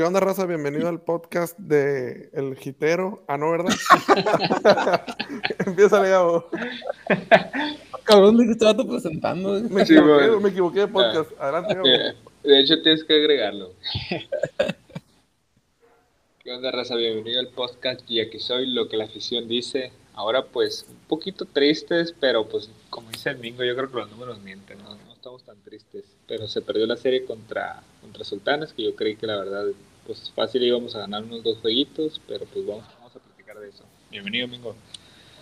¿Qué onda, raza? Bienvenido al podcast de El Gitero. Ah, no, ¿verdad? Empieza, Gabo. Cabrón, de que estaba presentando. Me, Sí, equivoqué, bueno. me equivoqué de podcast. Adelante, Gabo. Eh, De hecho, tienes que agregarlo. ¿Qué onda, raza? Bienvenido al podcast y aquí soy lo que la afición dice. Ahora, pues, un poquito tristes, pero pues, como dice el Mingo, yo creo que los números mienten, ¿no? No estamos tan tristes. Pero se perdió la serie contra, contra Sultanes, que yo creí que la verdad, pues, fácil íbamos a ganar unos dos jueguitos, pero pues vamos, vamos a platicar de eso. Bienvenido, Mingo.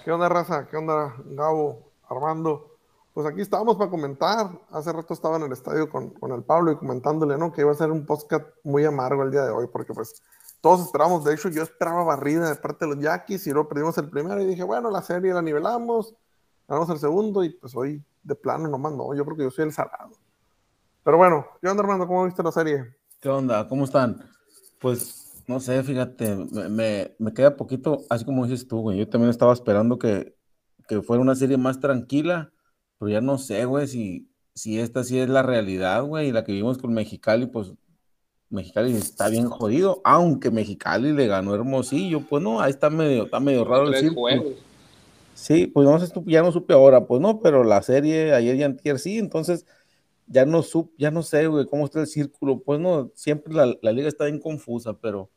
¿Qué onda, raza? ¿Qué onda, Gabo? Armando. Pues aquí estábamos para comentar. Hace rato estaba en el estadio con, con el Pablo y comentándole, ¿no? Que iba a ser un podcast muy amargo el día de hoy, porque pues todos esperábamos. De hecho, yo esperaba barrida de parte de los Yaquis y luego perdimos el primero y dije, bueno, la serie la nivelamos, ganamos el segundo y pues hoy de plano nomás no. Yo creo que yo soy el salado. Pero bueno, ¿qué onda, Armando? ¿Cómo viste la serie? ¿Qué onda? ¿Cómo están? Pues, no sé, fíjate, me, me, me queda poquito, así como dices tú, güey. Yo también estaba esperando que, que fuera una serie más tranquila, pero ya no sé, güey, si, si esta sí es la realidad, güey, y la que vimos con Mexicali, pues Mexicali está bien jodido, aunque Mexicali le ganó Hermosillo, pues no, ahí está medio, está medio raro el círculo. juegos. Sí, pues no sé, ya no supe ahora, pues no, pero la serie ayer y antier sí, entonces ya no supe, ya no sé, güey, cómo está el círculo, pues no, siempre la, la liga está bien confusa, pero,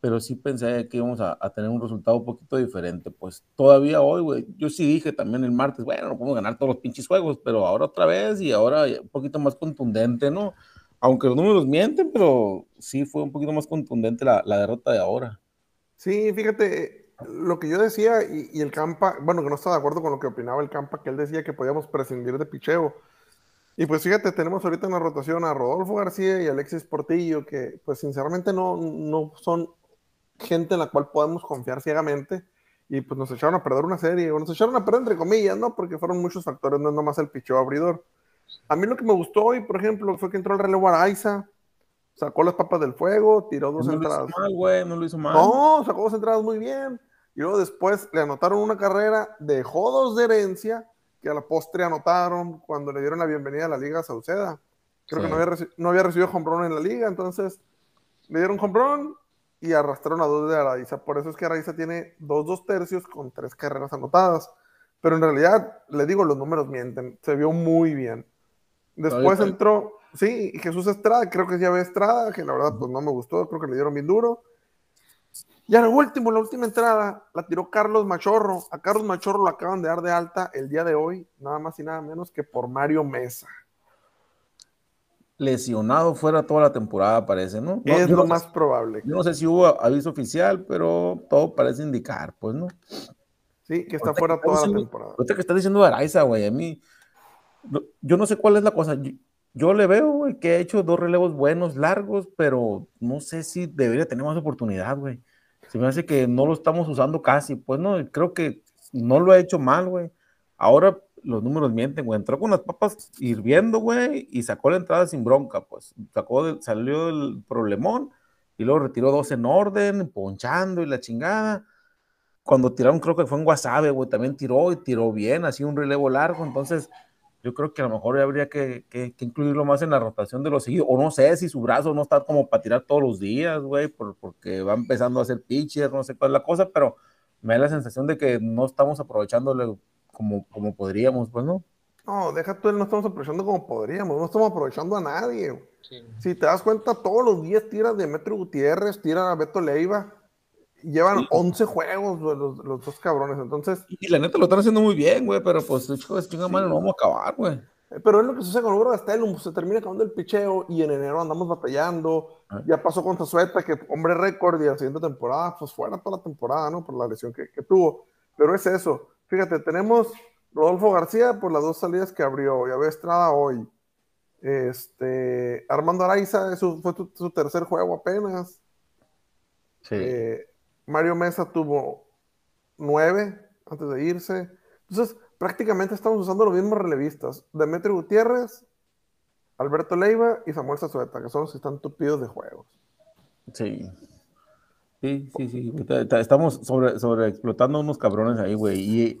pero sí pensé que íbamos a, a tener un resultado un poquito diferente, pues todavía hoy, güey, yo sí dije también el martes, bueno, no podemos ganar todos los pinches juegos, pero ahora otra vez y ahora un poquito más contundente, ¿no? Aunque los números mienten, pero sí fue un poquito más contundente la, la derrota de ahora. Sí, fíjate, lo que yo decía y, y el Campa, bueno, que no estaba de acuerdo con lo que opinaba el Campa, que él decía que podíamos prescindir de picheo. Y pues fíjate, tenemos ahorita en la rotación a Rodolfo García y Alexis Portillo, que pues sinceramente no, no son gente en la cual podemos confiar ciegamente. Y pues nos echaron a perder una serie, o nos echaron a perder entre comillas, ¿no? Porque fueron muchos factores, no es nomás el picheo abridor. A mí lo que me gustó hoy, por ejemplo, fue que entró el relevo Araiza, sacó las papas del fuego, tiró dos No lo entradas. hizo mal, güey, no lo hizo mal. No, sacó dos entradas muy bien. Y luego después le anotaron una carrera, dejó dos de herencia, que a la postre anotaron cuando le dieron la bienvenida a la Liga Sauceda. Creo Sí. que no había, no había recibido hombrón en la liga, entonces le dieron hombrón y arrastraron a dos de Araiza. Por eso es que Araiza tiene dos dos tercios con tres carreras anotadas. Pero en realidad, le digo, los números mienten. Se vio muy bien. Después entró, sí, Jesús Estrada, creo que ya ve Estrada, que la verdad pues no me gustó, creo que le dieron bien duro. Y al último, la última entrada, la tiró Carlos Machorro. A Carlos Machorro lo acaban de dar de alta el día de hoy, nada más y nada menos que por Mario Mesa. lesionado fuera toda la temporada, parece, ¿no? No, es lo no más sé- probable. yo no sé si hubo aviso oficial, pero todo parece indicar, pues, ¿no? Sí, que está fuera que toda la temporada. Ahorita que está diciendo Araiza, güey, a mí, yo no sé cuál es la cosa. Yo, yo le veo, güey, que ha hecho dos relevos buenos, largos, pero no sé si debería tener más oportunidad, güey. Se me hace que no lo estamos usando casi, pues, no, creo que no lo ha hecho mal, güey. Ahora los números mienten, güey. Entró con las papas hirviendo, güey, y sacó la entrada sin bronca, pues. Sacó, del- salió del problemón y luego retiró dos en orden, ponchando y la chingada. Cuando tiraron, creo que fue en Guasave, güey, también tiró y tiró bien, así un relevo largo. Entonces, yo creo que a lo mejor habría que, que- que incluirlo más en la rotación de los seguidos. O no sé si su brazo no está como para tirar todos los días, güey, por- porque va empezando a hacer pitcher, no sé cuál es la cosa, pero me da la sensación de que no estamos aprovechándole como, como podríamos, pues, ¿no? No, deja tú, no estamos aprovechando como podríamos, no estamos aprovechando a nadie. Sí. Si te das cuenta, todos los días tiras de Metro Gutiérrez, tiran a Beto Leiva. Llevan 11 juegos güey, los, los dos cabrones. Entonces, Y la neta lo están haciendo muy bien, güey, pero pues, hijo de chinga madre, no vamos a acabar, güey. eh, pero es lo que sucede con Uber Gastelum. Se termina acabando el picheo y en enero andamos batallando. Ah. Ya pasó con Tazueta, que hombre récord, y la siguiente temporada, pues fuera toda la temporada, ¿no? Por la lesión que, que tuvo. Pero es eso. Fíjate, tenemos Rodolfo García por las dos salidas que abrió. Ya ve Estrada hoy. Este, Armando Araiza, eso fue su, su tercer juego apenas. Sí. Eh, Mario Mesa tuvo nueve antes de irse. Entonces, prácticamente estamos usando los mismos relevistas. Demetrio Gutiérrez, Alberto Leiva y Samuel Zazueta, que son los que están tupidos de juegos. Sí. Sí, sí, sí. Estamos sobre, sobre explotando unos cabrones ahí, güey. Y,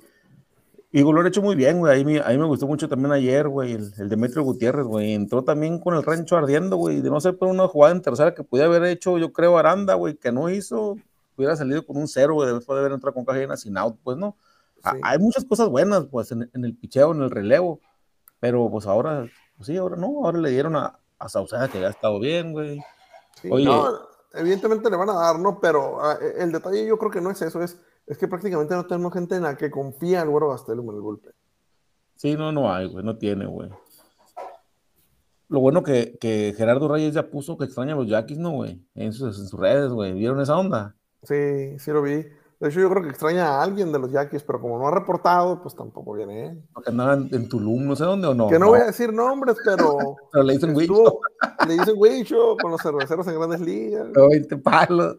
y lo han hecho muy bien, güey. A mí, me- a mí me gustó mucho también ayer, güey, el, el Demetrio Gutiérrez, güey. Entró también con el rancho ardiendo, güey. De no ser por una jugada en tercera que pudiera haber hecho, yo creo, Aranda, güey, que no hizo, hubiera salido con un cero, güey, después de haber entrado con caja llena sin out, pues no. A- Sí. Hay muchas cosas buenas, pues, en, en el picheo, en el relevo. Pero, pues ahora, pues sí, ahora no. Ahora le dieron a, a Sauceda que ya ha estado bien, güey. Sí, Oye. no, evidentemente le van a dar, ¿no? Pero ah, el detalle yo creo que no es eso, es, es que prácticamente no tenemos gente en la que confía el güero Gastelum en el golpe. Sí, no, no hay, güey, no tiene, güey. Lo bueno que, que Gerardo Reyes ya puso que extraña a los Yaquis, ¿no, güey? En sus, en sus redes, güey. ¿Vieron esa onda? Sí, sí lo vi. De hecho, yo creo que extraña a alguien de los Yaquis, pero como no ha reportado, pues tampoco viene él. Porque andaban en Tulum, no sé dónde o no. que no, voy a decir nombres, pero Pero le dicen, estuvo- le dicen Huicho con los cerveceros en grandes ligas. 20 palos.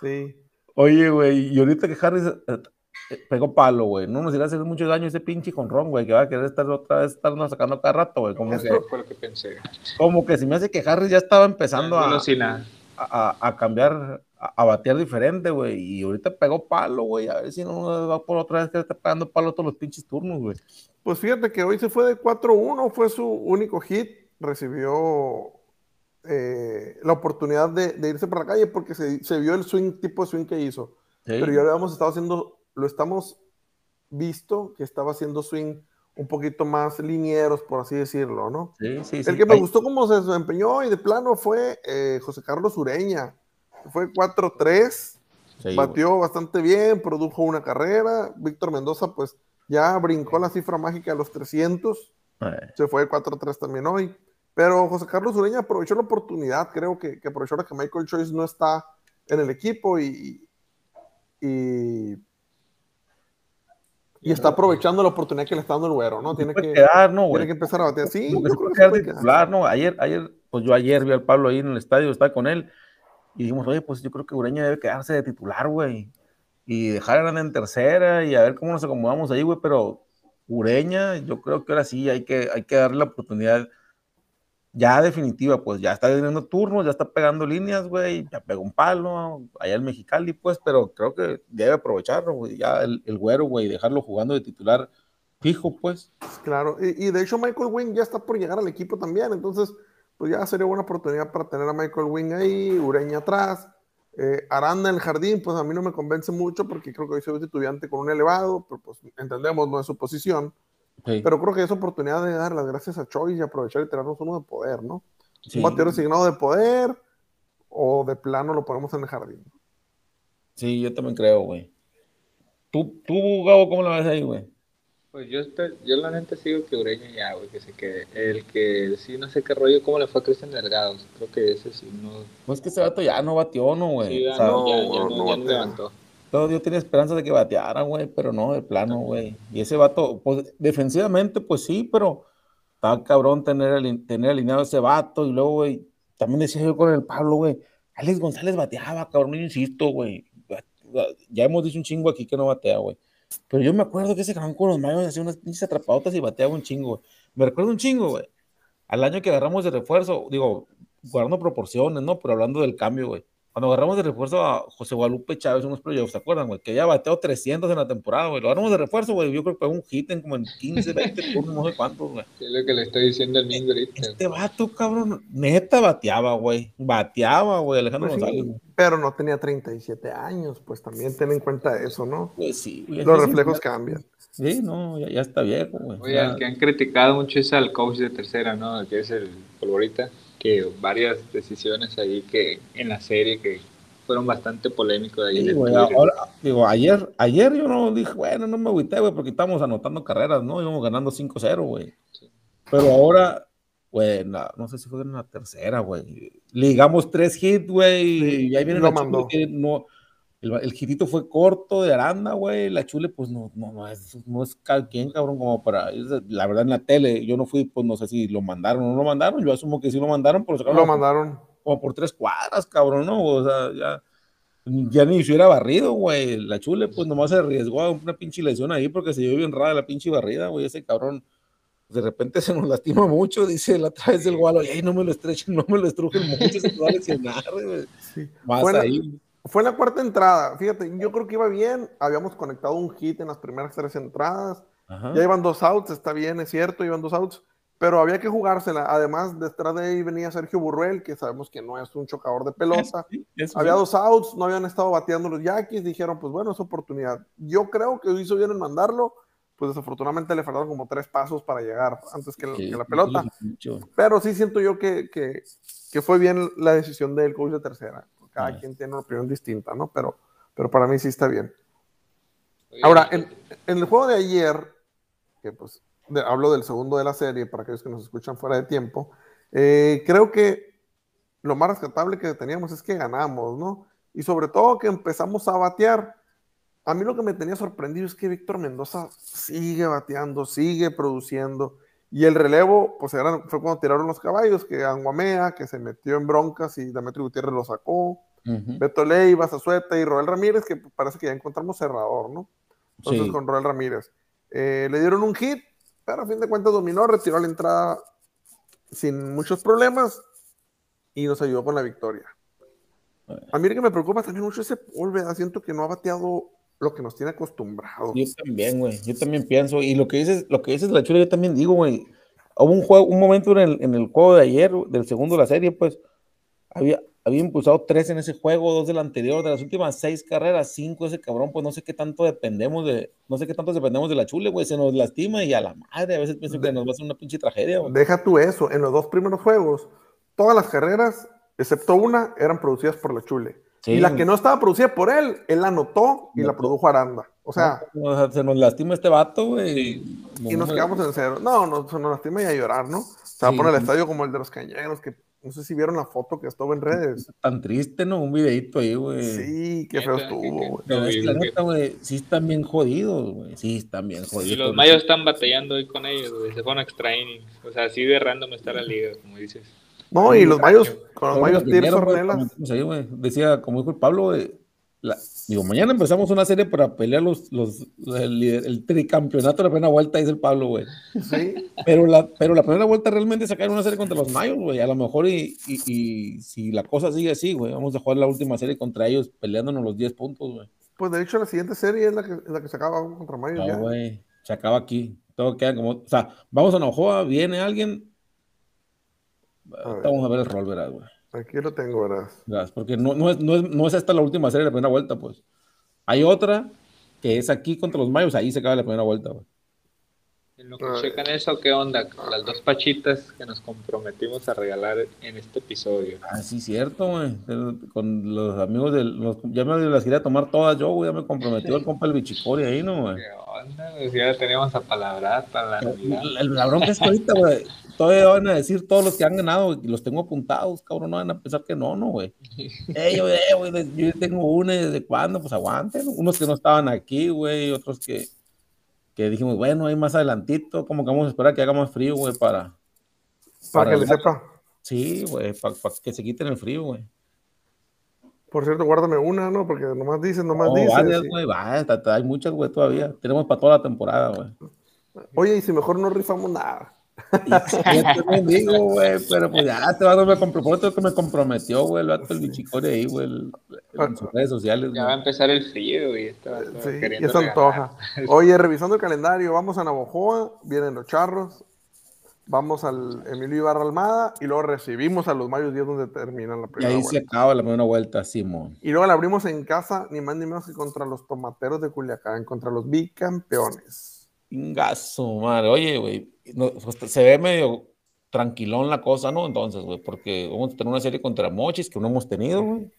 Sí. Oye, güey, y ahorita que Harris eh, eh, pegó palo, güey. No nos irá a hacer mucho daño ese pinche conrón, güey, que va a querer estar otra vez estarnos sacando cada rato, güey. Como Es que, Fue lo que pensé. como que se me hace que Harris ya estaba empezando a, a, a- a cambiar, a, a batear diferente, güey. Y ahorita pegó palo, güey. A ver si no va por otra vez que está pegando palo todos los pinches turnos, güey. Pues fíjate que hoy se fue de 4-1, fue su único hit. Recibió eh, la oportunidad de, de irse para la calle porque se, se vio el swing, tipo de swing que hizo. Sí. Pero ya lo hemos estado haciendo, lo estamos visto que estaba haciendo swing un poquito más linieros, por así decirlo, ¿no? Sí, sí, sí. El que me Ay, gustó cómo se desempeñó y de plano fue eh, José Carlos Ureña. Fue 4-3, sí, batió bastante bien, produjo una carrera. Víctor Mendoza, pues ya brincó la cifra mágica de los 300. Eh, Se fue 4-3 también hoy. Pero José Carlos Ureña aprovechó la oportunidad, creo que, que aprovechó ahora que Michael Choice no está en el equipo y, y, y está aprovechando la oportunidad que le está dando el güero, ¿no? Tiene que, quedar, ¿no, tiene que empezar a batear. Sí, yo creo que se quedar puede titular, ¿no? Ayer, ayer, pues yo ayer vi al Pablo ahí en el estadio, estaba con él, y dijimos, oye, pues yo creo que Ureña debe quedarse de titular, güey. Y dejar a Aranda en tercera y a ver cómo nos acomodamos ahí, güey, pero Ureña, yo creo que ahora sí hay que, hay que darle la oportunidad ya definitiva, pues ya está teniendo turnos, ya está pegando líneas, güey, ya pegó un palo allá en Mexicali, pues, pero creo que debe aprovecharlo, güey, ya el, el güero, güey, dejarlo jugando de titular fijo, pues. Claro, y, de hecho Michael Wing ya está por llegar al equipo también, entonces pues ya sería buena oportunidad para tener a Michael Wing ahí, Ureña atrás, eh, Aranda en el jardín, pues a mí no me convence mucho porque creo que hoy soy estudiante con un elevado, pero pues entendemos, no es su posición, Sí, pero creo que es oportunidad de dar las gracias a Choice y aprovechar y tirarnos uno de poder, ¿no? sí. Un bateador asignado de poder o de plano lo ponemos en el jardín. Sí, yo también creo, güey. ¿Tú, tú, Gabo, cómo lo ves ahí, güey? Pues yo, estoy- yo la neta sigo que Ureña ya, güey, que se quede. El que sí, no sé qué rollo, cómo le fue a Cristian Delgado. Creo que ese sí, no. Pues que ese vato ya no bateó, ¿no, güey? Sí, O sea, no, ya, ya no, no, no ya no batea. levantó. Todo- yo tenía esperanza de que bateara, güey, pero no, de plano, güey. Y ese vato, pues defensivamente, pues sí, pero estaba cabrón tener, tener alineado ese vato. Y luego, güey, también decía yo con el Pablo, güey, Alex González bateaba, cabrón, yo insisto, güey. Ya hemos dicho un chingo aquí que no batea, güey. Pero yo me acuerdo que ese cabrón con los mayos hacía unas pinches atrapadotas y bateaba un chingo, güey. Me recuerdo un chingo, güey. Al año que agarramos de refuerzo, digo, guardando proporciones, ¿no? Pero hablando del cambio, güey. Cuando agarramos de refuerzo a José Guadalupe Chávez en unos playoffs, ¿se acuerdan, güey? Que ya bateó 300 en la temporada, güey. Lo agarramos de refuerzo, güey. Yo creo que pegó un hit en como en 15, 20 turnos, no sé cuántos, güey. Es lo que le estoy diciendo al Mingo ahorita. Este vato, cabrón, neta bateaba, güey. Bateaba, güey, Alejandro Pues González. pero no tenía 37 años, pues también ten en cuenta eso, ¿no? Pues sí, güey. Los sí, reflejos sí, cambian. Sí, no, ya, ya está viejo, güey. Oye, Ya- al que han criticado mucho es al coach de tercera, ¿no? Que es el Polvorita. Que varias decisiones ahí que en la serie que fueron bastante polémicos ahí en Sí, Twitter. ahora, digo, ayer, ayer yo no dije, bueno, no me agüité, güey, porque estábamos anotando carreras, ¿no? Íbamos ganando 5-0, güey. Sí. Pero ahora, güey, no sé si fue en la tercera, güey. Ligamos tres hits, güey, Sí, y ahí viene lo mandó. que no, el, el fue corto de Aranda, güey, la chule, pues no, no, no es, no es quien, cabrón, como para, la verdad en la tele, yo no fui, pues no sé si lo mandaron o no lo mandaron, yo asumo que sí lo mandaron, pero sacaron Lo mandaron. como por tres cuadras, cabrón, ¿no? O sea, ya, ya ni si hubiera barrido, güey. La chule, pues nomás se arriesgó a una pinche lesión ahí porque se vio bien rara la pinche barrida, güey. Ese cabrón de repente se nos lastima mucho, dice la otra vez del gualo, ay, no me lo estrechen, no me lo estrujen mucho, se va a lesionar, güey. Más la- ahí. Fue la cuarta entrada. Fíjate, yo creo que iba bien. Habíamos conectado un hit en las primeras tres entradas. Ajá. Ya iban dos outs, está bien, es cierto, iban dos outs. Pero había que jugársela. Además, detrás de ahí venía Sergio Burruel, que sabemos que no es un chocador de pelota. Sí, Había dos outs, no habían estado bateando los Yankees, dijeron, pues bueno, es oportunidad. Yo creo que hizo bien en mandarlo, pues desafortunadamente le faltaron como tres pasos para llegar antes que, Sí, que la pelota. Pero sí siento yo que, que, que fue bien la decisión del coach de tercera. Cada quien tiene una opinión distinta, ¿no? Pero, pero para mí sí está bien. Oye, Ahora, en, en el juego de ayer, que pues de- hablo del segundo de la serie para aquellos que nos escuchan fuera de tiempo, eh, creo que lo más rescatable que teníamos es que ganamos, ¿no? Y sobre todo que empezamos a batear. A mí lo que me tenía sorprendido es que Víctor Mendoza sigue bateando, sigue produciendo. Y el relevo, pues era, fue cuando tiraron los caballos, que Anguamea, que se metió en broncas y Demetrio Gutiérrez lo sacó. Beto Leiva, Zazueta y Roel Ramírez, que parece que ya encontramos cerrador, ¿no? Entonces Sí. con Roel Ramírez. Eh, le dieron un hit, pero a fin de cuentas dominó, retiró la entrada sin muchos problemas y nos ayudó con la victoria. A mí lo que me preocupa también mucho ese ¿verdad? Siento que no ha bateado lo que nos tiene acostumbrados. Yo también, güey. Yo también pienso. Y lo que dices, lo que dices la chula, yo también digo, güey. Hubo un juego, un momento en el, en el juego de ayer, del segundo de la serie, pues, había, había impulsado tres en ese juego, dos del anterior, de las últimas seis carreras, cinco ese cabrón, pues no sé qué tanto dependemos de, no sé qué tanto dependemos de la chule, güey. Se nos lastima y a la madre, a veces pienso que nos va a hacer una pinche tragedia, güey. Deja tú eso, en los dos primeros juegos, todas las carreras, excepto una, eran producidas por la Chule. Sí, y la que no estaba producida por él, él la anotó y la produjo Aranda. O sea, O sea, se nos lastima este vato, güey. y nos No, quedamos en cero. No, no, se nos lastima y a llorar, ¿no? Se va a poner el estadio como el de los cañeros, que no sé si vieron la foto que estuvo en redes. Tan triste, ¿no? Un videito ahí, güey. Sí, qué feo estuvo, güey. La neta, güey, sí están bien jodidos, güey. Sí están bien jodidos. Y los mayos están batallando hoy con ellos, güey. Se fueron a extra innings. O sea, así de random está la liga, como dices. No, y los mayos, con los mayos Tirso Ornelas. güey. Decía, como dijo el Pablo, güey, la- digo, mañana empezamos una serie para pelear los, los, el, el tricampeonato de la primera vuelta, dice el Pablo, güey. Sí, Pero la, pero la primera vuelta realmente es sacar una serie contra los Mayos, güey. A lo mejor y, y, y si la cosa sigue así, güey, vamos a jugar la última serie contra ellos peleándonos los 10 puntos, güey. pues de hecho la siguiente serie es la que, la que se acaba contra mayos No, ya. güey, se acaba aquí. Todo queda como, o sea, vamos a Navajoa, viene alguien. Ver. Vamos a ver el rol, verás, güey. Aquí lo tengo, verás. Verás, Porque no, no, es, no, es, no es esta la última serie de la primera vuelta, pues. Hay otra que es aquí contra los Mayos, ahí se acaba la primera vuelta, güey. En lo que Ay. checan eso, ¿qué onda? Con las dos pachitas que nos comprometimos a regalar en este episodio. Ah, sí, cierto, güey. Con los amigos del. Los, ya me las quería tomar todas yo, güey. Ya me comprometió el compa el bichicori ahí, ¿no, güey? ¿Qué onda? Pues ya teníamos a palabrar para la Navidad. El, la bronca es que ahorita, güey, todavía van a decir todos los que han ganado, güey, y los tengo apuntados, cabrón, no van a pensar que no, no, güey. Eh, yo, eh, güey, yo tengo una, y ¿desde cuándo? Pues aguanten. Unos que no estaban aquí, güey, otros que, que dijimos, bueno, ahí más adelantito, como que vamos a esperar que haga más frío, güey, para... Para que le sepa. Sí, güey, para que se quiten el frío, güey. Por cierto, guárdame una, ¿no? Porque nomás dices, nomás No, dices. varias, sí. güey, ta- hay muchas, güey, todavía. Tenemos para toda la temporada, güey. Oye, y si mejor no rifamos nada. Y Yo también digo, güey, pero pues ya te vas a me comprometió que me comprometió, güey, el vato el bichicore ahí, güey, el- en sus redes sociales, Ya va a güey. empezar el frío y está Sí, queriendo ya se antoja. Oye, revisando el calendario, vamos a Navojoa, vienen los charros, vamos al Emilio Ibarra Almada y luego recibimos a los Mayos 10 donde terminan la Y primera ahí se acaba la primera vuelta, Simón. Y luego la abrimos en casa, ni más ni menos que contra los tomateros de Culiacán, contra los bicampeones. Ingazo, madre. Oye, güey, no, pues, se ve medio tranquilón la cosa, ¿no? Entonces, güey, porque vamos a tener una serie contra Mochis que no hemos tenido, güey.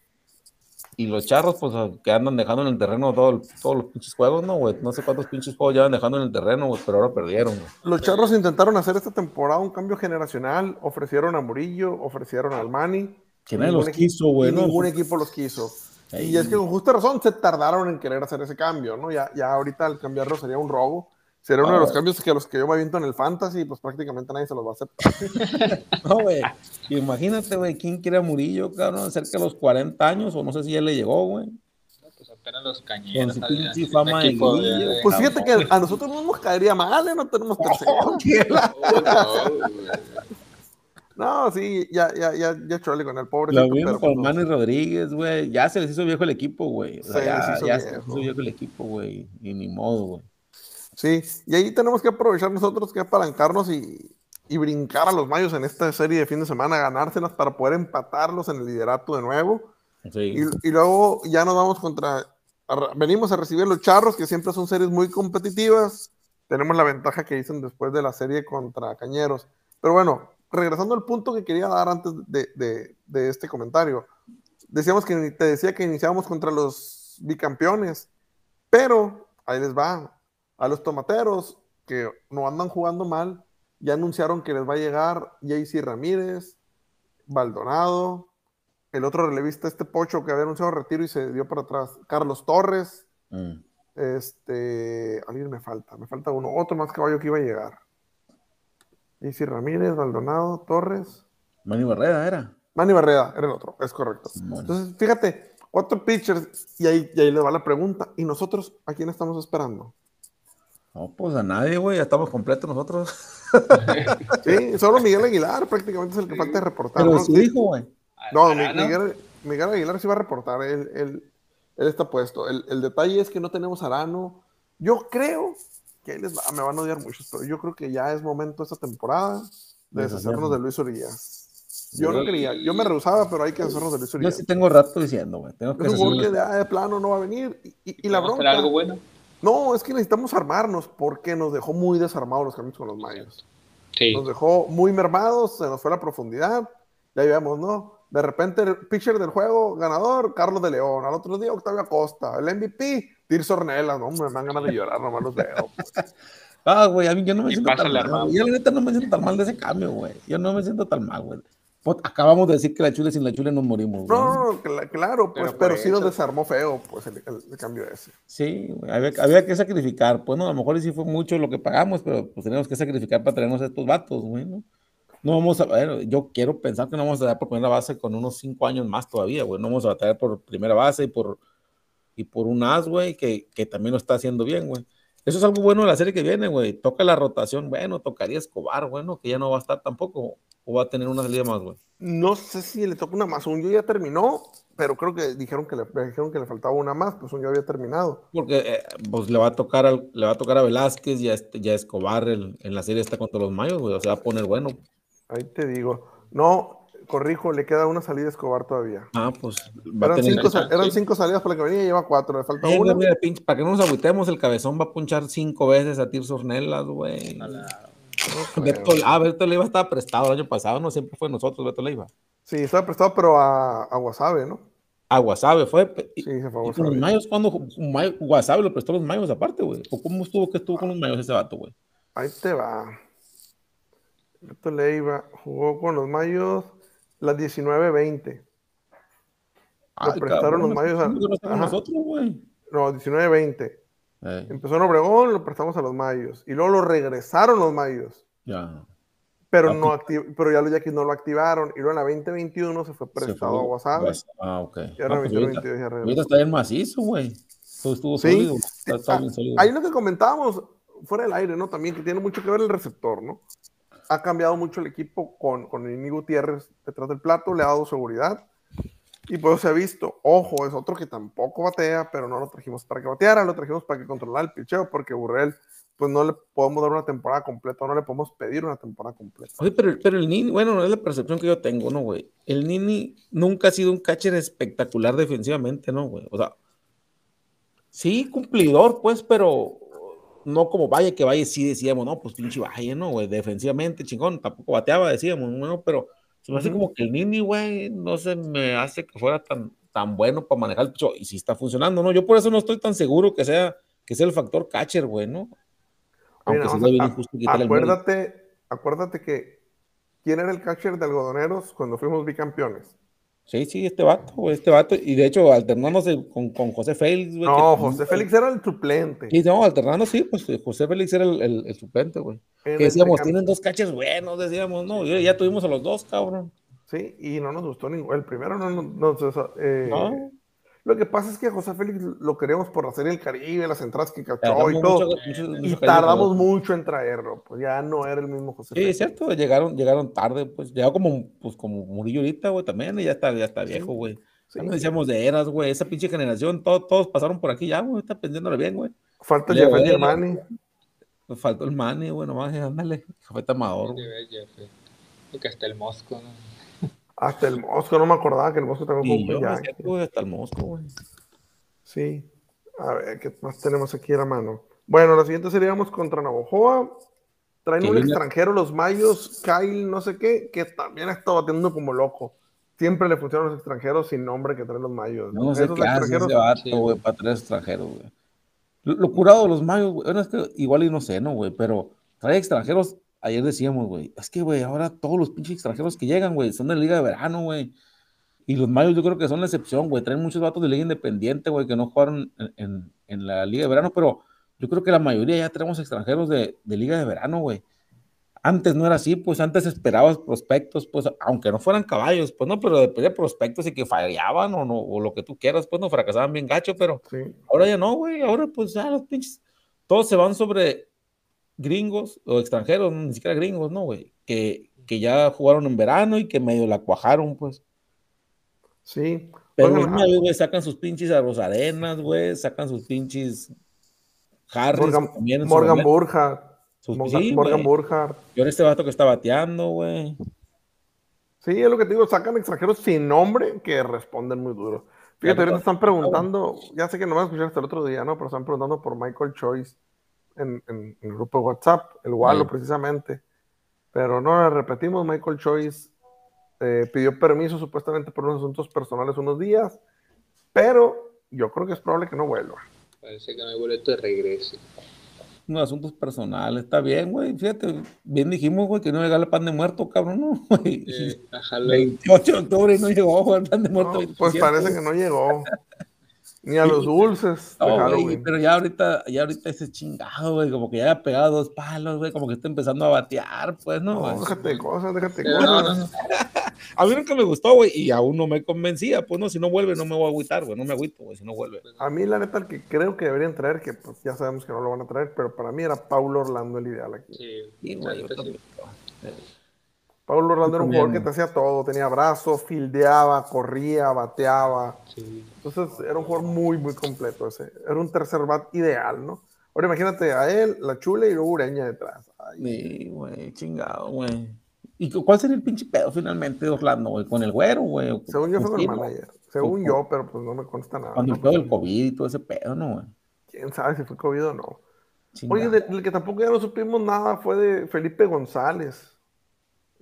Y los charros, pues, que andan dejando en el terreno todo todos los pinches juegos, ¿no, güey? No sé cuántos pinches juegos llevan dejando en el terreno, güey, pero ahora perdieron, güey. Los charros intentaron hacer esta temporada un cambio generacional, ofrecieron a Murillo, ofrecieron al Mani. Que nadie los quiso, güey. Ningún equipo los quiso. Y es que con justa razón se tardaron en querer hacer ese cambio, ¿no? Ya, ya ahorita al cambiarlo sería un robo. Sería uno de los cambios que a los que yo me aviento en el fantasy, pues prácticamente nadie se los va a aceptar. No, güey. Imagínate, güey, ¿quién quiere a Murillo, cabrón? Cerca de los 40 años, o no sé si ya le llegó, güey. Pues apenas los cañeros. Con su fama de de- Pues fíjate que a nosotros no nos caería mal, ¿eh? No tenemos tercero. Oh, no, sí, ya, ya, ya, ya chole con el pobre. Lo vimos con Manny Rodríguez, güey. Ya se les hizo viejo el equipo, güey. O sea, Se ya, les hizo ya se les hizo viejo el equipo, güey. Y ni modo, güey. Sí, y ahí tenemos que aprovechar nosotros que apalancarnos y, y brincar a los mayos en esta serie de fin de semana, ganárselas para poder empatarlos en el liderato de nuevo. Sí. Y, y luego ya nos vamos contra. a- venimos a recibir los charros, que siempre son series muy competitivas. Tenemos la ventaja que dicen después de la serie contra Cañeros. Pero bueno, regresando al punto que quería dar antes de, de- de este comentario. Decíamos que te decía que iniciábamos contra los bicampeones, pero ahí les va. A los tomateros que no andan jugando mal, ya anunciaron que les va a llegar JC Ramírez, Baldonado, el otro relevista, este Pocho que había anunciado retiro y se dio para atrás, Carlos Torres, Mm. este, alguien me falta, me falta uno, otro más caballo que iba a llegar. JC Ramírez, Baldonado, Torres, Manny Barrera era. Manny Barreda, era el otro, es correcto. Bueno. Entonces, fíjate, cuatro pitchers y ahí, y ahí le va la pregunta. ¿Y nosotros a quién estamos esperando? No, pues a nadie, güey. Ya estamos completos nosotros. Sí, solo Miguel Aguilar prácticamente es el que falta de reportar. Pero ¿no? su hijo, güey. No. Miguel, Miguel Aguilar sí va a reportar, él, él- él está puesto. El, el detalle es que no tenemos Arano. Yo creo que ahí les va- me van a odiar muchos, pero yo creo que ya es momento esta temporada de deshacernos de Luis Urías. Yo no quería, yo me rehusaba, pero hay que deshacernos de Luis Yo Urías. sí tengo rato diciendo, güey. Tengo que Es un que de, ah, de plano no va a venir. Y, y- y la ¿Vamos a hacer bronca. algo bueno? No, es que necesitamos armarnos porque nos dejó muy desarmados los caminos con los mayos. Sí. Nos dejó muy mermados, se nos fue la profundidad. Ya vemos, ¿no? De repente el pitcher del juego ganador, Carlos de León. Al otro día, Octavio Acosta. El MVP, Tirso Ornelas. No, hombre, me dan ganas de llorar, nomás los veo. Ah, güey, a mí yo no me Y siento tan mal. armado. Yo la neta no me siento tan mal de ese cambio, güey. Yo no me siento tan mal, güey. Acabamos de decir que la chule sin la chule nos morimos. No, no, no, cla- claro, pues, Pero pero, sí nos eso- desarmó feo, pues, el, el- el cambio ese. Sí, había, había que sacrificar. Pues no, a lo mejor sí fue mucho lo que pagamos, pero pues tenemos que sacrificar para traernos a estos vatos, güey, ¿no? No vamos a ver, yo quiero pensar que no vamos a dar por primera base con unos cinco años más todavía, güey. No vamos a traer por primera base y por, y por un as, güey, que, que también lo está haciendo bien, güey. Eso es algo bueno de la serie que viene, güey. Toca la rotación, bueno, tocaría Escobar, bueno, que ya no va a estar tampoco, o va a tener una salida más, güey. No sé si le toca una más. Un yo ya terminó, pero creo que dijeron que le, dijeron que le faltaba una más, pues un yo había terminado. Porque eh, pues le va a tocar al- le va a tocar a Velázquez y a, y a Escobar el- en la serie esta contra los Mayos, güey. O sea, va a poner bueno. Ahí te digo. No, corrijo, le queda una salida a Escobar todavía. Ah, pues va a Eran tener. cinco, salidas para la que venía y lleva cuatro. Le falta Eh, una. mira, pinche, para que no nos agüitemos, el cabezón va a punchar cinco veces a Tirso Ornelas, güey. Beto, ah, Beto Leiva estaba prestado el año pasado, no siempre fue nosotros, Beto Leiva. Sí, estaba prestado, pero a, a Wasabe, ¿no? A Guasave fue. Sí, se fue a y con los Wasabe. Mayos, cuando lo prestó a los Mayos aparte, güey. ¿O cómo estuvo que estuvo con los Mayos ese vato, güey? Ahí te va. Beto Leiva jugó con los Mayos las 19-20. Ay, prestaron los cabrón, Mayos a- ¿cómo que no estamos Ajá. nosotros, güey. No, 19-20. Eh, Empezó en Obregón, lo prestamos a los Mayos. Y luego lo regresaron los Mayos. ya. Pero, Ah, no pero ya los Yaquis no lo activaron. Y luego en la 2021 se fue Se prestado fue a. Guas- Ah, ok. Y ahora No, pues ahorita, 2022 ya regresó. ahorita está bien macizo, güey. Todo estuvo Sí. sólido. Está, está Ah, bien sólido. Ahí lo que comentábamos fuera del aire, ¿no? También que tiene mucho que ver el receptor, ¿no? Ha cambiado mucho el equipo con, con Nini Gutiérrez detrás del plato, le ha dado seguridad. Y pues se ha visto, ojo, es otro que tampoco batea, pero no lo trajimos para que bateara, lo trajimos para que controlara el picheo, porque Burrell, pues no le podemos dar una temporada completa, no le podemos pedir una temporada completa. Oye, pero, pero el Nini, bueno, no es la percepción que yo tengo, ¿no, güey? El Nini nunca ha sido un catcher espectacular defensivamente, ¿no, güey? O sea, sí, cumplidor, pues, pero no como Valle, que Valle sí decíamos, no, pues pinche Valle, ¿no, güey? Defensivamente, chingón, tampoco bateaba, decíamos, ¿no? Pero se me hace como que el Nini, güey, no se me hace que fuera tan, tan bueno para manejar el picho, y si está funcionando, ¿no? Yo por eso no estoy tan seguro que sea, que sea el factor catcher, güey, ¿no? Aunque Mira, sí a- acuérdate, acuérdate que quién era el catcher de algodoneros cuando fuimos bicampeones. Sí, sí, este vato, güey, este vato. Y de hecho, alternándose con, con José Félix, güey. No, que- José Félix era el suplente. Sí, no, alternando, sí, pues eh, José Félix era el, el, el suplente, güey. Que decíamos, este tienen dos caches buenos, decíamos, no, ya, tuvimos a los dos, cabrón. Sí, y no nos gustó ninguno. El primero no nos. no, eh, No. Lo que pasa es que a José Félix lo queríamos por hacer el Caribe, las entradas que cachó Tardamos y todo. mucho- mucho- mucho y tardamos mucho en traerlo. Pues ya no era el mismo José Sí, Félix. es cierto, llegaron, llegaron tarde, pues, llegó como, pues, como Murillo ahorita, güey, también, y ya está, ya está viejo, güey. Sí. Ya no decíamos de eras, güey, esa pinche generación, todo- todos pasaron por aquí ya, güey, está pendiéndole bien, güey. Falta Jeffrey Vélez. Germani. Nos faltó el Mani, güey, nomás, ándale, Jafeta Amador, güey. Porque hasta el Mosco, ¿no? Hasta el Mosco, no me acordaba que el Mosco también Y jugó yo, con me Yankee. siento, güey, hasta el Mosco, güey. Sí. A ver, ¿qué más tenemos aquí a la mano? Bueno, la siguiente seríamos contra Navojoa. Traen un extranjero, los Mayos, Kyle, no sé qué, que también ha estado batiendo como loco. Siempre le funcionan los extranjeros sin nombre que traen los Mayos. No sé Esos qué hace ese vato, Sí, güey, güey. para traer extranjeros, güey. Lo, lo curado de los mayos, güey, bueno, es que igual y no sé, ¿no, güey? Pero trae extranjeros, ayer decíamos, güey, es que, güey, ahora todos los pinches extranjeros que llegan, güey, son de la liga de verano, güey. Y los mayos yo creo que son la excepción, güey. Traen muchos vatos de liga independiente, güey, que no jugaron en, en- en la liga de verano, pero yo creo que la mayoría ya tenemos extranjeros de, de liga de verano, güey. Antes no era así, pues antes esperabas prospectos, pues aunque no fueran caballos, pues no, pero depende de prospectos y que fallaban o, no, o lo que tú quieras, pues no fracasaban bien gacho, pero Sí. ahora ya no, güey, ahora pues ya los pinches, todos se van sobre gringos o extranjeros, ni siquiera gringos, ¿no, güey? Que, que ya jugaron en verano y que medio la cuajaron, pues. Sí. Pero Oigan, los mayos, güey, sacan sus pinches a Rosarenas, güey, sacan sus pinches Harris Morgan, también su Morgan. Burkhardt. Sus- Morgan, sí, Morgan. Burkhardt. Y ahora este vato que está bateando, güey. Sí, es lo que te digo, sacan extranjeros sin nombre que responden muy duro. Fíjate, ahorita están preguntando, ya sé que no me van a escuchar hasta el otro día, ¿no? Pero están preguntando por Michael Choice en, en- en el grupo de WhatsApp, el Wallo Sí. precisamente. Pero no, repetimos, Michael Choice eh, pidió permiso supuestamente por unos asuntos personales unos días, pero yo creo que es probable que no vuelva. Parece que no hay boleto de regreso. Unos asuntos personales, está bien, güey. Fíjate, bien dijimos, güey, que no llegaba el pan de muerto, cabrón, ¿no? Güey. Eh, ajá, lo- 28 de octubre y no llegó güey, el pan de muerto. No, pues 27. parece que no llegó. Ni a los dulces No, güey, pero ya ahorita, ya ahorita ese chingado, güey, como que ya ha pegado dos palos, güey, como que está empezando a batear, pues, ¿no? No, déjate de cosas, déjate Pero cosas. no, no, no. A mí nunca me gustó, güey, y aún no me convencía, pues, no, si no vuelve no me voy a agüitar, güey, no me agüito, güey, si no vuelve. A mí, la neta, el que creo que deberían traer, que pues ya sabemos que no lo van a traer, pero para mí era Paulo Orlando el ideal aquí. Sí, Sí, güey, yo neta sí. Paulo Orlando era un jugador que te hacía todo, tenía brazos, fildeaba, corría, bateaba. Sí. Entonces era un jugador muy, muy completo ese. Era un tercer bat ideal, ¿no? Ahora imagínate a él, la chule y luego Ureña detrás. Ay, Sí, güey, chingado, güey. ¿Y cu- cuál sería el pinche pedo finalmente de Orlando, güey? ¿Con el güero, güey? ¿O según yo fue con el manager. Según yo, pero pues no me consta nada. Cuando el pedo del COVID y todo ese pedo, ¿no, güey? Quién sabe si fue COVID o no. Chingado. Oye, de- del que tampoco ya no supimos nada fue de Felipe González.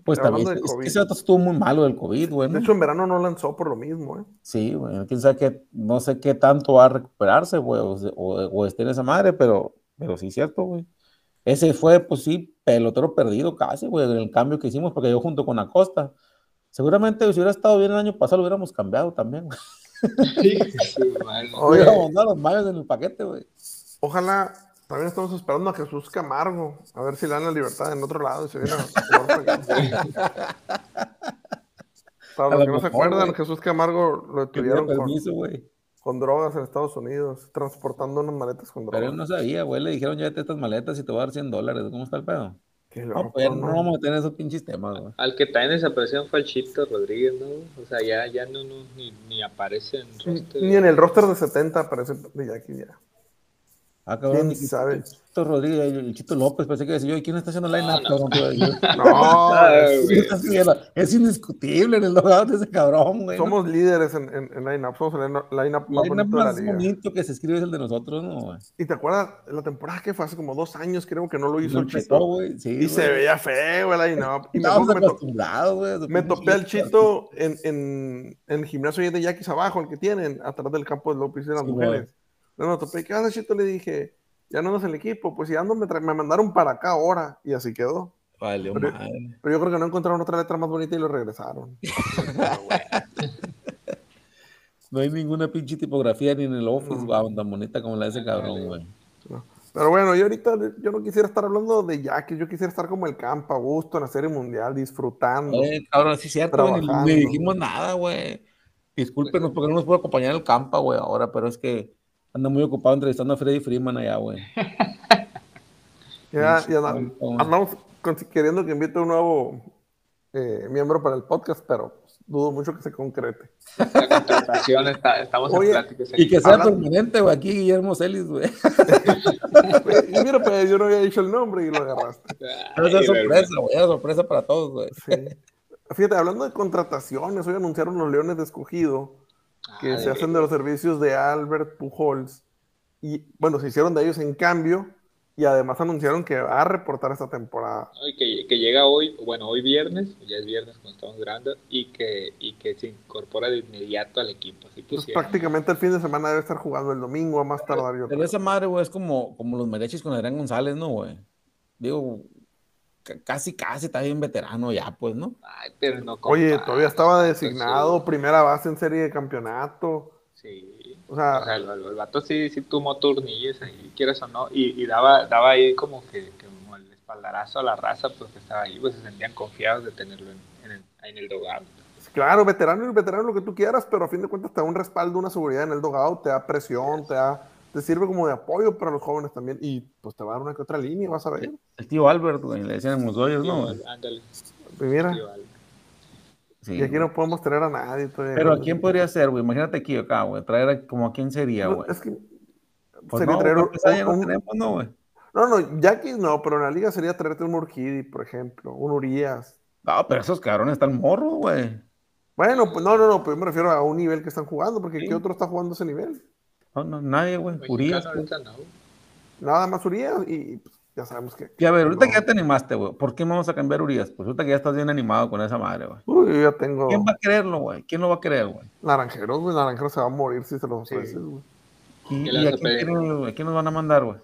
Pues también, que ese dato estuvo muy malo del COVID, güey. De hecho, en verano no lanzó por lo mismo, ¿eh? Sí, güey, quién sabe qué, no sé qué tanto va a recuperarse, güey, o, o, o esté en esa madre, pero, pero sí cierto, güey. Ese fue, pues sí, pelotero perdido casi, güey, en el cambio que hicimos, porque yo junto con Acosta. Seguramente si hubiera estado bien el año pasado, lo hubiéramos cambiado también, güey. Sí, mal. Oye. Hubiéramos dado los mayos en el paquete, güey. Ojalá, también estamos esperando a Jesús Camargo, a ver si le dan la libertad en otro lado y se viene a jugar para los lo que no se acuerdan. Jesús Camargo lo detuvieron con, permiso, güey. con drogas en Estados Unidos, transportando unas maletas con Pero él drogas. no sabía, güey. Le dijeron, llévate estas maletas y te voy a dar 100 dólares. ¿Cómo está el pedo? Qué No, loco, pues ¿no? no vamos a tener esos pinches temas, güey. Al que también desapareció fue el Chito Rodríguez, ¿no? O sea, ya, ya no, no ni, ni aparece en roster. Ni en el roster de 70 aparece de Jackie ya. Ah, cabrón. ¿Quién y- sabe? El Chito Rodríguez, el el Chito López, pensé que decía yo, ¿y quién está haciendo line-up? No, no. cabrón? Te iba a decir. No, Ay, güey. Es indiscutible en el logado de ese cabrón, güey. ¿no? somos líderes en, en, en line-up, somos el line-up más line-up bonito de la más liga. bonito que se escribe es el de nosotros, ¿no, güey? Y te acuerdas, la temporada que fue hace como dos años, creo que no lo hizo el empezó, Chito. güey. Sí, Y güey. se veía feo el line-up. Y me Estábamos me acostumbrados, güey. Me topé al Chito. en, en, en el gimnasio de Yaquis abajo, el que tienen, atrás del campo de López y las Sí, mujeres. No, me topé, ¿qué onda, chito? Le dije, ya no en el equipo, pues ya no me, me mandaron para acá ahora, y así quedó. Valió Pero- madre. Pero yo creo que no encontraron otra letra más bonita y lo regresaron. No hay ninguna pinche tipografía ni en el office, güey, tan bonita como la de ese cabrón, güey. Pero bueno, yo ahorita yo no quisiera estar hablando de Jackie, yo quisiera estar como el campo, a gusto en la serie mundial, disfrutando. Eh, cabrón, sí es cierto, ni, ni dijimos nada, güey. Discúlpenos porque no nos puede acompañar el campa, güey, ahora, pero es que anda muy ocupado entrevistando a Freddy Freeman allá, güey. Ya, ya andamos, sí. andamos con- queriendo que invite un nuevo eh, miembro para el podcast, pero dudo mucho que se concrete. La contratación, está, estamos Oye, en pláticas. Y que sea Hablando- permanente, güey, aquí Guillermo Celis, güey. y mira, pues yo no había dicho el nombre y lo agarraste. Pero esa es sorpresa, güey, es sorpresa para todos, güey. Sí. Fíjate, hablando de contrataciones, hoy anunciaron los Leones de Escogido que Ah, se hacen de los servicios de Albert Pujols. Y bueno, se hicieron de ellos en cambio y además anunciaron que va a reportar esta temporada. Y que, que llega hoy, bueno, hoy viernes, ya es viernes cuando estamos grabando, y que, y que se incorpora de inmediato al equipo. Así Pues prácticamente el fin de semana debe estar jugando el domingo a más tardar yo Pero creo. esa madre, güey, es como, como los mariachis con Adrián González, ¿no, güey? Digo, casi, casi está bien veterano ya, pues, ¿no? Ay, pero no Oye, compara, todavía estaba designado primera base en serie de campeonato. Sí. O sea, O sea, el, el- el vato sí, sí tomó turnillos ahí, quieras o no, y, y daba, daba ahí como que, que como el espaldarazo a la raza, porque estaba ahí, pues se sentían confiados de tenerlo en, en el, en el dogado. claro, veterano y veterano lo que tú quieras, pero a fin de cuentas te da un respaldo, una seguridad en el dogado, te da presión, te da, te sirve como de apoyo para los jóvenes también y pues te va a dar una que otra línea, vas a ver. El tío Albert, güey, le decían en los Dodgers, ¿no? Ándale. Mira. Sí, y aquí güey. no podemos tener a nadie todavía. Pero ¿a quién podría ser, güey? Imagínate aquí acá, güey. Traer a- como a quién sería, No, güey. Es que Pues sería no, traer un- tenemos, no, güey. No, no, Jackie no, pero en la liga sería traerte un Murkidi, por ejemplo, un Urias. No, pero esos cabrones están morros, güey. Bueno, pues no, no, no, pues yo me refiero a un nivel que están jugando, porque Sí. ¿qué otro está jugando ese nivel? No, no, nadie, güey. Mexicano Urias. güey. Nada más Urias y pues, ya sabemos que. Y a ver, ahorita no. que ya te animaste, güey. ¿Por qué vamos a cambiar Urias? Pues ahorita que ya estás bien animado con esa madre, güey. Uy, yo ya tengo ¿Quién va a quererlo, güey? ¿Quién lo va a querer, güey? naranjeros, güey, naranjeros se va a morir si se los Sí. ofreces, güey. ¿Y, ¿Qué y a quién, güey? ¿A quién nos van a mandar, güey?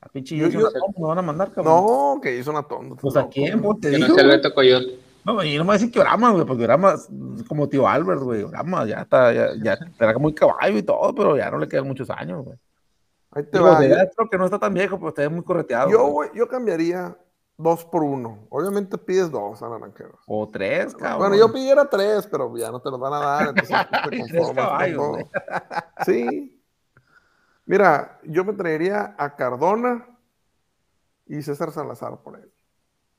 A pinche Yo- Jason yo- nos van a mandar, cabrón. No, que hizo una tonta. Pues a quién, pues te Que no sea el güey. Beto Coyote. No, y no me decir que Orama, güey, porque Orama es como tío Albert, güey. Orama ya está, ya, ya estará muy caballo y todo, pero ya no le quedan muchos años, güey. Ahí te Digo, va. de Yo, edad creo que no está tan viejo, pero está muy correteado. yo, güey. yo cambiaría dos por uno. Obviamente pides dos a naranjeros. O tres, cabrón. Bueno, yo pidiera tres, pero ya no te los van a dar, entonces pues, te Tres caballos, güey. Sí. Mira, yo me traería a Cardona y César Salazar por él.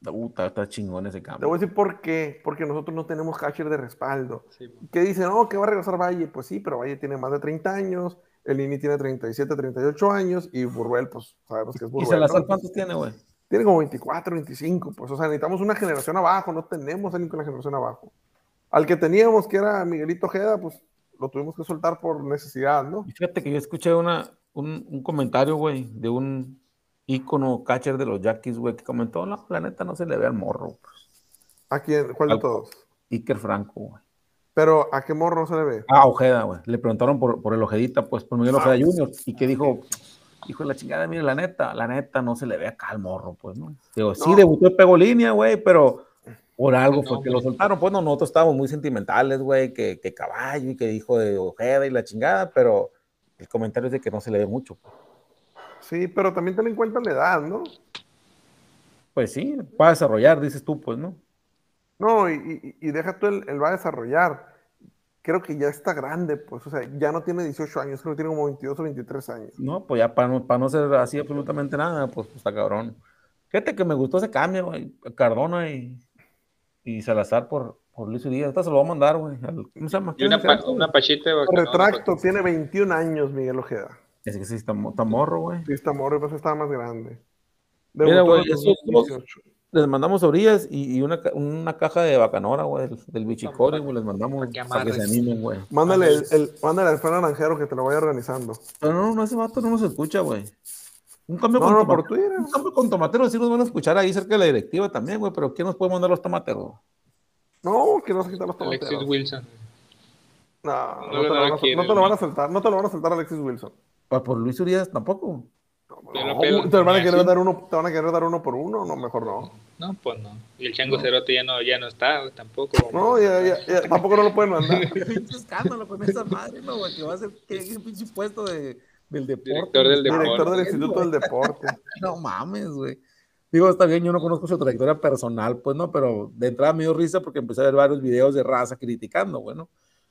Puta, está chingón ese Te cambio. voy a decir por qué. Porque nosotros no tenemos catcher de respaldo. Sí, Que dicen, no, que va a regresar Valle. Pues sí, pero Valle tiene más de 30 años. El Ini tiene 37, 38 años. Y Burbel, pues sabemos que es ¿Y Burbel. Salazar ¿no? cuántos tiene, güey? Tiene como 24, 25. Pues, o sea, necesitamos una generación abajo. No tenemos a alguien con la generación abajo. Al que teníamos, que era Miguelito Ojeda, pues lo tuvimos que soltar por necesidad, ¿no? Y fíjate que yo escuché una, un, un comentario, güey, de un ícono catcher de los Yankees, güey, que comentó, no, la neta no se le ve al morro. pues. ¿A quién? ¿Cuál de todos? Iker Franco, güey. Pero ¿a qué morro no se le ve? Ah, Ojeda, güey. Le preguntaron por, por el Ojedita, pues, por Miguel Ojeda Ah. Jr. Y que dijo, hijo de la chingada, mire, la neta, la neta no se le ve acá al morro, pues, ¿no? Digo, sí, No. debutó y pegó línea, güey, pero por algo No, fue que lo soltaron. Pues no, nosotros estábamos muy sentimentales, güey, que, que caballo y que dijo de Ojeda y la chingada, pero el comentario es de que no se le ve mucho. pues. Sí, pero también ten en cuenta la edad, ¿no? Pues sí, va a desarrollar, dices tú, pues, ¿no? No, y, y- y deja tú el, el va a desarrollar. Creo que ya está grande, pues, o sea, ya no tiene 18 años, creo que tiene como 22 o 23 años. No, pues ya para no, para no ser así absolutamente nada, pues, pues está cabrón. Fíjate que me gustó ese cambio, güey. Cardona y, y Salazar por, por Luis Urias. Esta se lo voy a mandar, güey. al- ¿Cómo se llama? Y una, ¿Quién es pa- una pachita Retracto, tiene 21 años Miguel Ojeda. Es que sí, está, mo- está morro, güey. Sí, está morro, pues estaba más grande. Mira, güey, en el esos dos- 2018. Les mandamos Urias y, y una, ca- una caja de bacanora, güey, del, del bichicore, güey. Les mandamos Para que para que se animen, güey. Mándale el, el, mándale al Naranjero que te lo vaya organizando. Pero no, no, ese vato no nos escucha, güey. Un cambio No, con no, por. Twitter. Un cambio con tomateros sí nos van a escuchar ahí cerca de la directiva también, güey. Pero ¿quién nos puede mandar los tomateros? No, que no se quitan los Alexis tomateros. Wilson. No, no, No, te lo van a, quiere, no te lo van a soltar, no te lo van a soltar Alexis Wilson. Pues por Luis Urias tampoco. No, ¿Te van, a querer dar uno, ¿Te van a querer dar uno por uno? No, mejor no. No, pues no. Y el chango cerote ya no, ya no está, tampoco. No, ya, ya, ya, tampoco no lo pueden mandar. Pinche escándalo con esa madre, no, güey, que va a ser que un pinche puesto de, del deporte. Director del deporte. Director del Instituto del Deporte. No mames, güey. Digo, está bien, yo no conozco su trayectoria personal, pues no, pero de entrada me dio risa porque empecé a ver varios videos de raza criticando, güey, ¿no?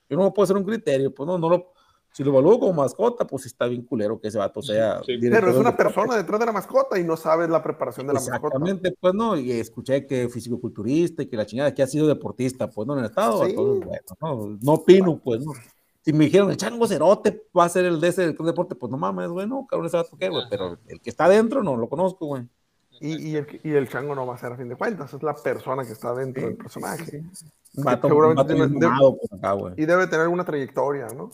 Yo no puedo hacer un criterio, pues no, no lo, si lo evalúo como mascota, pues está bien culero que ese vato sea. Sí, director Pero es del una deporte. persona detrás de la mascota y no sabes la preparación de la mascota. Exactamente, pues no, y escuché que fisicoculturista y que la chingada, que ha sido deportista, pues no en el estado, Sí. entonces, bueno, no, no opino, pues no. Si me dijeron, el chango cerote va a ser el de ese director de deporte, pues no mames, güey, no, cabrón, ese vato qué, güey, pero el que está adentro no lo conozco, güey. Y, y, el, y el chango no va a ser a fin de cuentas, es la persona que está dentro del personaje. Vato, seguramente vato tiene- mamado, pues, acá, güey. Y debe tener alguna trayectoria, ¿no?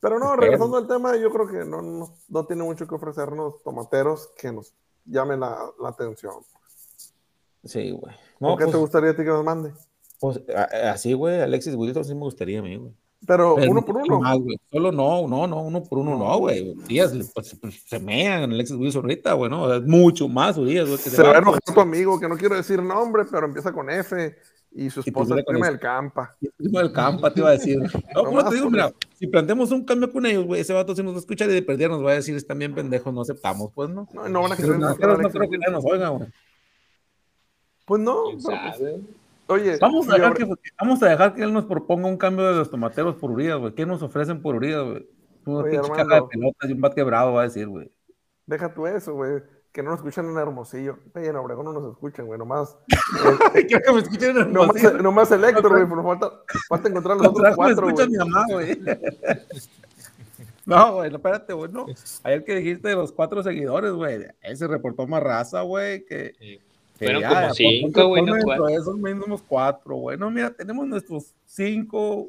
Pero no, regresando al tema, yo creo que no, no, no tiene mucho que ofrecernos tomateros que nos llamen la, la atención. Sí, güey. ¿Por No, qué pues, te gustaría a ti que nos mande? pues, a- así, güey, Alexis Wilson sí me gustaría a mí, güey. Pero Pero uno no por uno. más. Solo no, no, no, uno por uno no, güey. Díaz, pues, pues, se mean Alexis Wilson ahorita, güey, ¿no? Es mucho más Urias, güey. que Se le va a enojar tu amigo, que no quiero decir nombre, pero empieza con F y su Y esposa es prima S. del campa. Primo del campa te iba a decir. No, No ¿cómo te digo? por Mira, eso. si planteamos un cambio con ellos, güey, ese vato si nos escucha y de perder nos va a decir, están bien pendejos, no aceptamos, pues, ¿no? No, no van a querer no, creo que ya nos oigan, güey. Pues no, ¿Quién pero pues, oye, Vamos a, dejar que, vamos a dejar que él nos proponga un cambio de los tomateros por Urias, güey. ¿Qué nos ofrecen por Urias, güey? Una pinche caja de pelotas y un bat quebrado, va a decir, güey. deja tú eso, güey. Que no nos escuchan en Hermosillo. Oye, en Obregón no nos escuchan, güey. Nomás, Quiero que me escuchen en nomás, Hermosillo. nomás el Héctor, güey. Pero falta, falta encontrar los otros me cuatro, escucha güey. mi mamá, güey. No, güey, no, espérate, güey, no. Ayer que dijiste de los cuatro seguidores, güey, él se reportó más raza, güey, que... Sí. que Fueron ya, como cinco, güey, no cuatro. esos mismos cuatro, güey. No, mira, tenemos nuestros cinco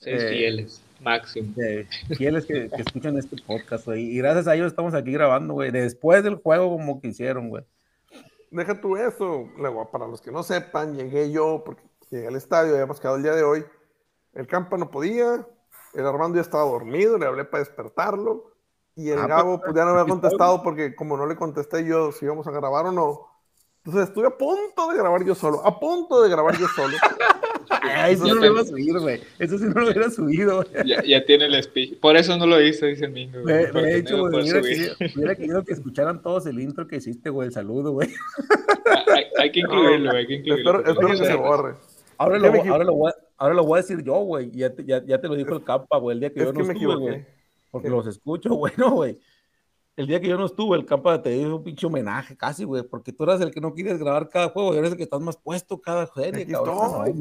Seis Eh, fieles, máximo. eh, fieles que, que escuchan este podcast, güey. Y gracias a ellos estamos aquí grabando, güey. Después del juego como que hicieron, güey. Deja tú eso. Luego, para los que no sepan, llegué yo, porque llegué al estadio, habíamos quedado el día de hoy. El Campa no podía, el Armando ya estaba dormido, le hablé para despertarlo. Y el Ah, Gabo, pues, pues ya no había contestado porque como no le contesté yo si íbamos a grabar o no. Entonces estuve a punto de grabar yo solo, a punto de grabar yo solo. Ay, eso Ya no lo iba a subir, güey. Eso sí no lo hubiera subido, güey. Ya, ya tiene el speech. Por eso no lo hice, dice el Mingo. porque de no hecho, güey, hubiera hubiera querido que escucharan todos el intro que hiciste, güey, el saludo, güey. hay, hay que incluirlo, hay que incluirlo. espero espero que se borre. Ahora lo, me voy- ahora, lo voy a, ahora lo voy a decir yo, güey. Ya te, ya, ya te lo dijo el Campa, güey, el día que Es yo no me estuve, güey. Porque ¿Qué? los escucho, güey, no, güey. El día que yo no estuve, el Campa te dio un pinche homenaje casi, güey, porque tú eras el que no quieres grabar cada juego y eres el que estás más puesto cada serie, Aquí cabrón.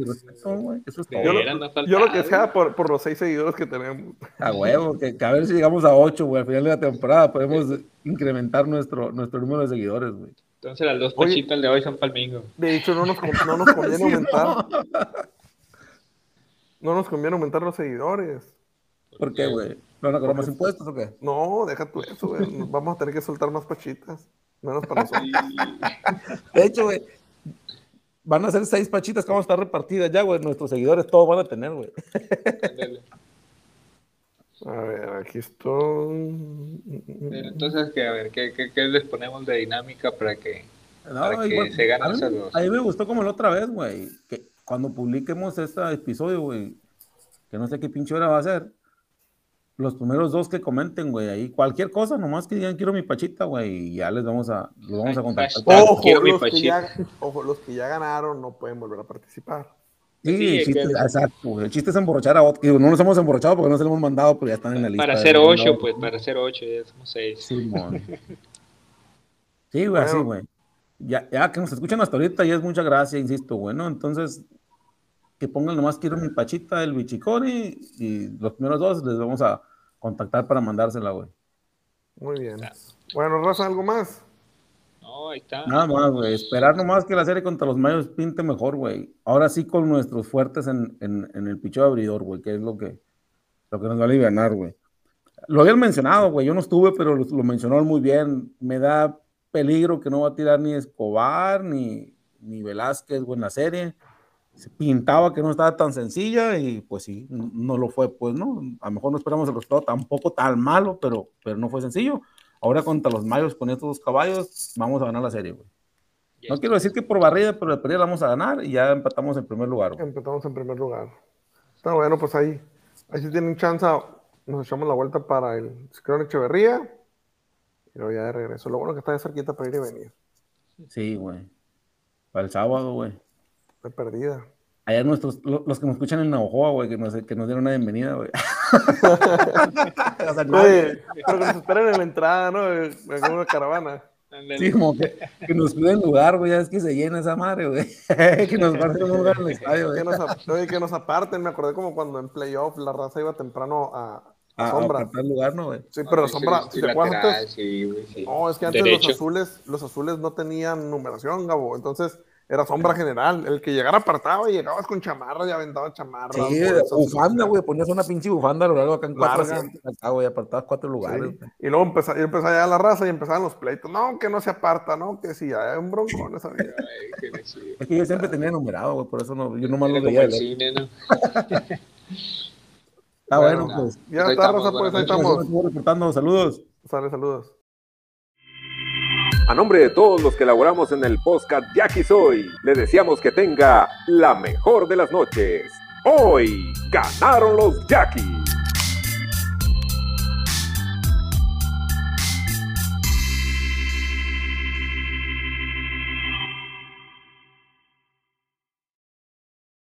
Yo lo- que sea por, por los seis seguidores que tenemos. A huevo, que, que a ver si llegamos a 8, güey, al final de la temporada podemos incrementar nuestro, nuestro número de seguidores, güey. Entonces las dos pachitas de hoy son para el Mingo. De hecho, no nos, no nos conviene Sí, aumentar. No nos conviene aumentar los seguidores. ¿Por qué, güey? ¿No van a cobrar más impuestos o qué? No, deja tú eso, güey. Nos Vamos a tener que soltar más pachitas. Menos para nosotros. De hecho, güey, van a ser seis pachitas que vamos a estar repartidas ya, güey. Nuestros seguidores todos van a tener, güey. A ver, aquí estoy. Entonces, que, a ver, ¿qué, qué, qué les ponemos de dinámica para que... Para que se ganen a mí-. A mí me gustó como la otra vez, güey. Que cuando publiquemos este episodio, güey, que no sé qué pinche hora va a ser. Los primeros dos que comenten, güey, ahí cualquier cosa, nomás que digan quiero mi pachita, güey, y ya les vamos a, los vamos a contactar. Ojo Quiero mi los, que ya, ojo, los que ya ganaron no pueden volver a participar. Sí, Sí, el chiste, que- exacto, güey. El chiste es emborrachar a otros. Digo, no nos hemos emborrachado porque no se lo hemos mandado, pero ya están en la lista. Para de- ocho, pues, para hacer ocho, ya somos seis. Sí, güey, así, Bueno. güey. Ya, ya que nos escuchan hasta ahorita, ya es mucha gracia, insisto, güey, ¿no? Entonces, que pongan nomás quiero mi pachita, el bichicori, y los primeros dos les vamos a contactar para mandársela, güey. Muy bien. Bueno, Raza, ¿algo más? No, ahí está. Nada más, güey. Esperar nomás que la serie contra los Mayos pinte mejor, güey. Ahora sí con nuestros fuertes en, en, en el picheo abridor, güey, que es lo que, lo que nos va a aliviar, güey. Lo habían mencionado, güey. Yo no estuve, pero lo, lo mencionó muy bien. Me da peligro que no va a tirar ni Escobar ni, ni Velázquez, güey, en la serie. Se pintaba que no estaba tan sencilla y pues sí, no lo fue, pues, ¿no? A lo mejor no esperamos el resultado tampoco tan malo, pero, pero no fue sencillo. ahora contra los Mayos con estos dos caballos, vamos a ganar la serie, güey. No quiero decir que por barrida, pero de pérdida la vamos a ganar y ya empatamos en primer lugar. güey. Empezamos en primer lugar. Está bueno, pues ahí. Ahí si tienen chance, nos echamos la vuelta para el Ciclón Echeverría. Y luego ya de regreso. Lo bueno que está de cerquita para ir y venir. Sí, güey. Para el sábado, güey. Perdida. Allá nuestros, lo- los que nos escuchan en Navajoa, güey, que nos, que nos dieron una bienvenida, güey. O sea, nadie- Oye, pero que nos esperen en la entrada, ¿no? De alguna caravana. Sí, como que, que nos cuiden lugar, güey, ya es que se llena esa madre, güey. que nos guarden un lugar en el estadio, güey. Que nos, ap- oye, que nos aparten. Me acordé como cuando en playoff la raza iba temprano a, a A, a sombra. lugar, ¿no, güey? Sí, pero Sí, sombra, sí, si te acuerdas lateral, antes, sí, güey, sí. No, es que antes Derecho. los azules, los azules no tenían numeración, Gabo. Entonces era sombra general. El que llegara apartaba y llegabas con chamarra y aventaba chamarra. Sí, bufanda, güey, ponías una pinche bufanda a lo largo acá en cuatro acá, güey, apartabas cuatro lugares. Y luego empezaba, y empezaba ya la raza y empezaban los pleitos. No, que no se aparta, no, que si hay un broncón esa vida. Es que yo siempre tenía numerado, güey, por eso no, yo nomás lo veía. cine, ¿no? Ah, bueno, Bueno, pues. Ya está, raza, pues ahí buenas estamos. Estamos reportando, saludos. Sale, saludos. A nombre de todos los que elaboramos en el podcast Jackie Soy, le deseamos que tenga la mejor de las noches. Hoy ganaron los Jackies.